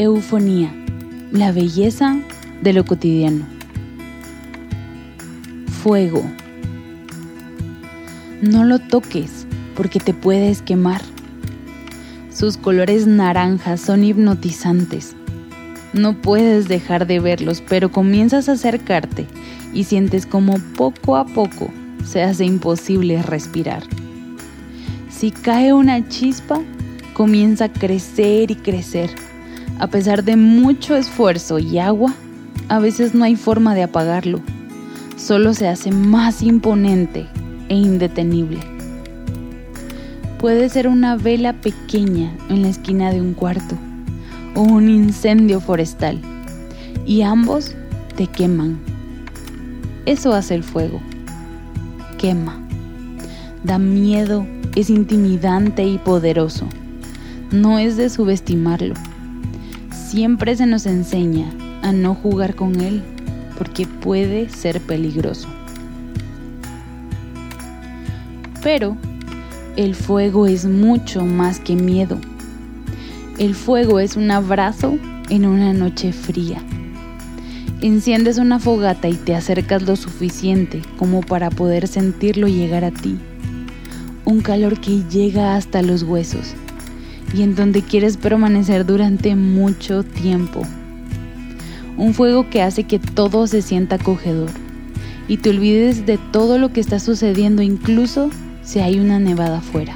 Eufonía, la belleza de lo cotidiano. Fuego. No lo toques porque te puedes quemar. Sus colores naranjas son hipnotizantes. No puedes dejar de verlos, pero comienzas a acercarte y sientes como poco a poco se hace imposible respirar. Si cae una chispa, comienza a crecer y crecer. A pesar de mucho esfuerzo y agua, a veces no hay forma de apagarlo. Solo se hace más imponente e indetenible. Puede ser una vela pequeña en la esquina de un cuarto o un incendio forestal y ambos te queman. Eso hace el fuego. Quema. Da miedo, es intimidante y poderoso. No es de subestimarlo. Siempre se nos enseña a no jugar con él porque puede ser peligroso. Pero el fuego es mucho más que miedo. El fuego es un abrazo en una noche fría. Enciendes una fogata y te acercas lo suficiente como para poder sentirlo llegar a ti. Un calor que llega hasta los huesos y en donde quieres permanecer durante mucho tiempo. Un fuego que hace que todo se sienta acogedor y te olvides de todo lo que está sucediendo incluso si hay una nevada afuera.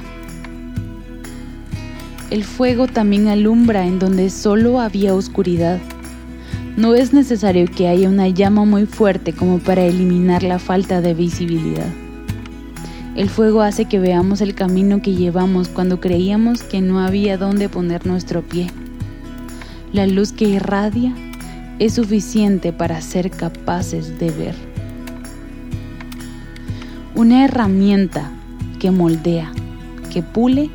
El fuego también alumbra en donde solo había oscuridad. No es necesario que haya una llama muy fuerte como para eliminar la falta de visibilidad. El fuego hace que veamos el camino que llevamos cuando creíamos que no había dónde poner nuestro pie. La luz que irradia es suficiente para ser capaces de ver. Una herramienta que moldea, que pule,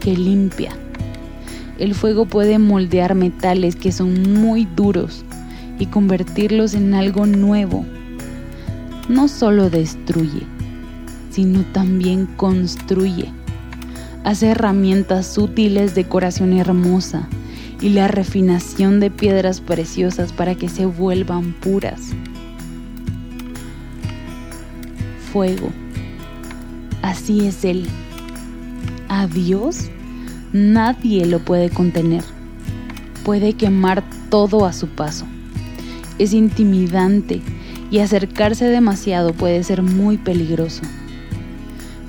que limpia. El fuego puede moldear metales que son muy duros y convertirlos en algo nuevo. No solo destruye, sino también construye. Hace herramientas útiles, decoración hermosa y la refinación de piedras preciosas para que se vuelvan puras. Fuego Así es Él. A Dios nadie lo puede contener. Puede quemar todo a su paso. Es intimidante y acercarse demasiado puede ser muy peligroso.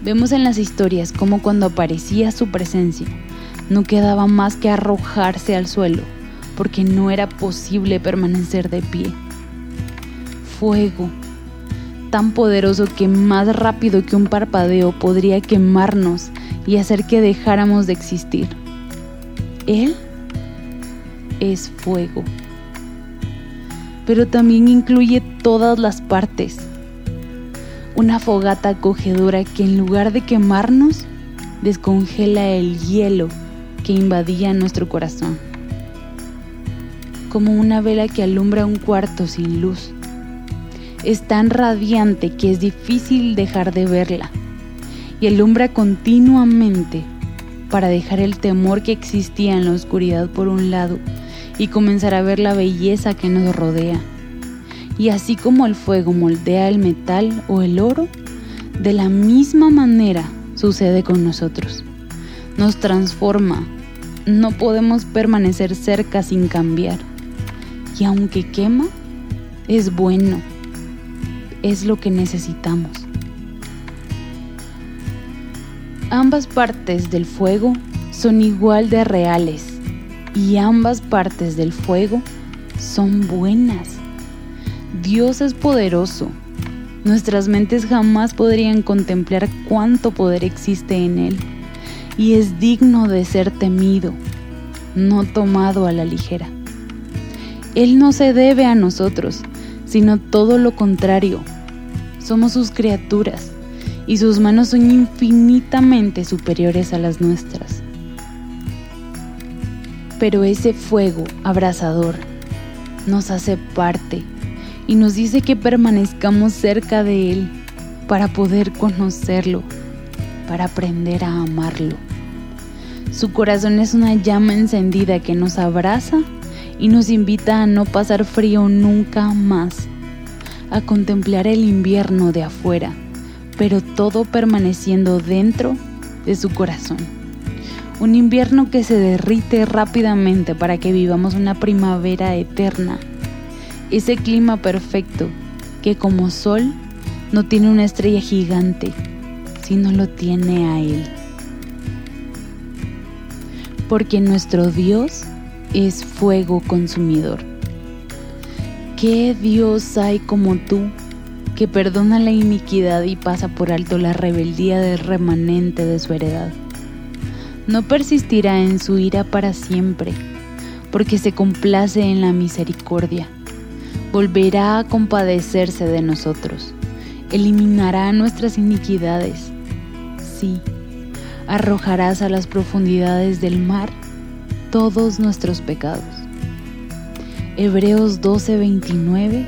Vemos en las historias cómo cuando aparecía su presencia, no quedaba más que arrojarse al suelo, porque no era posible permanecer de pie. Fuego tan poderoso que más rápido que un parpadeo podría quemarnos y hacer que dejáramos de existir. Él es fuego, pero también incluye todas las partes. Una fogata acogedora que en lugar de quemarnos, descongela el hielo que invadía nuestro corazón. Como una vela que alumbra un cuarto sin luz es tan radiante que es difícil dejar de verla y alumbra continuamente para dejar el temor que existía en la oscuridad por un lado y comenzar a ver la belleza que nos rodea. Y así como el fuego moldea el metal o el oro, de la misma manera sucede con nosotros. Nos transforma. No podemos permanecer cerca sin cambiar. Y aunque quema, es bueno es lo que necesitamos. Ambas partes del fuego son igual de reales y ambas partes del fuego son buenas. Dios es poderoso. Nuestras mentes jamás podrían contemplar cuánto poder existe en Él y es digno de ser temido, no tomado a la ligera. Él no se debe a nosotros, sino todo lo contrario. Somos sus criaturas y sus manos son infinitamente superiores a las nuestras. Pero ese fuego abrasador nos hace parte y nos dice que permanezcamos cerca de Él para poder conocerlo, para aprender a amarlo. Su corazón es una llama encendida que nos abraza y nos invita a no pasar frío nunca más, a contemplar el invierno de afuera, pero todo permaneciendo dentro de su corazón. Un invierno que se derrite rápidamente para que vivamos una primavera eterna. Ese clima perfecto que como sol no tiene una estrella gigante, sino lo tiene a Él. Porque nuestro Dios es fuego consumidor. ¿Qué Dios hay como tú que perdona la iniquidad y pasa por alto la rebeldía del remanente de su heredad? No persistirá en su ira para siempre, porque se complace en la misericordia. Volverá a compadecerse de nosotros, eliminará nuestras iniquidades. Sí, arrojarás a las profundidades del mar todos nuestros pecados. Hebreos 12:29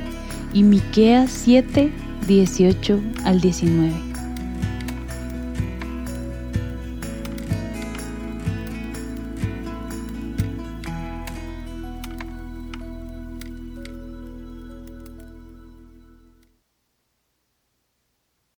y Miqueas 7, 18 al 19.